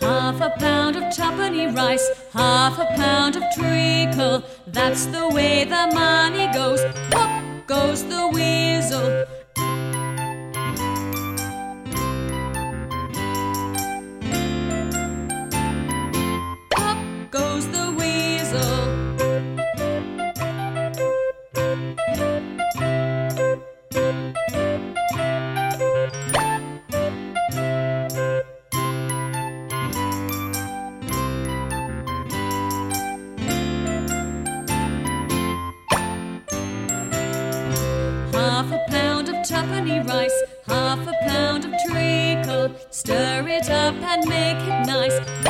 Half a pound of tuppenny rice, half a pound of treacle, that's the way the money goes. Half a pound of tuppenny rice, half a pound of treacle. Stir it up and make it nice.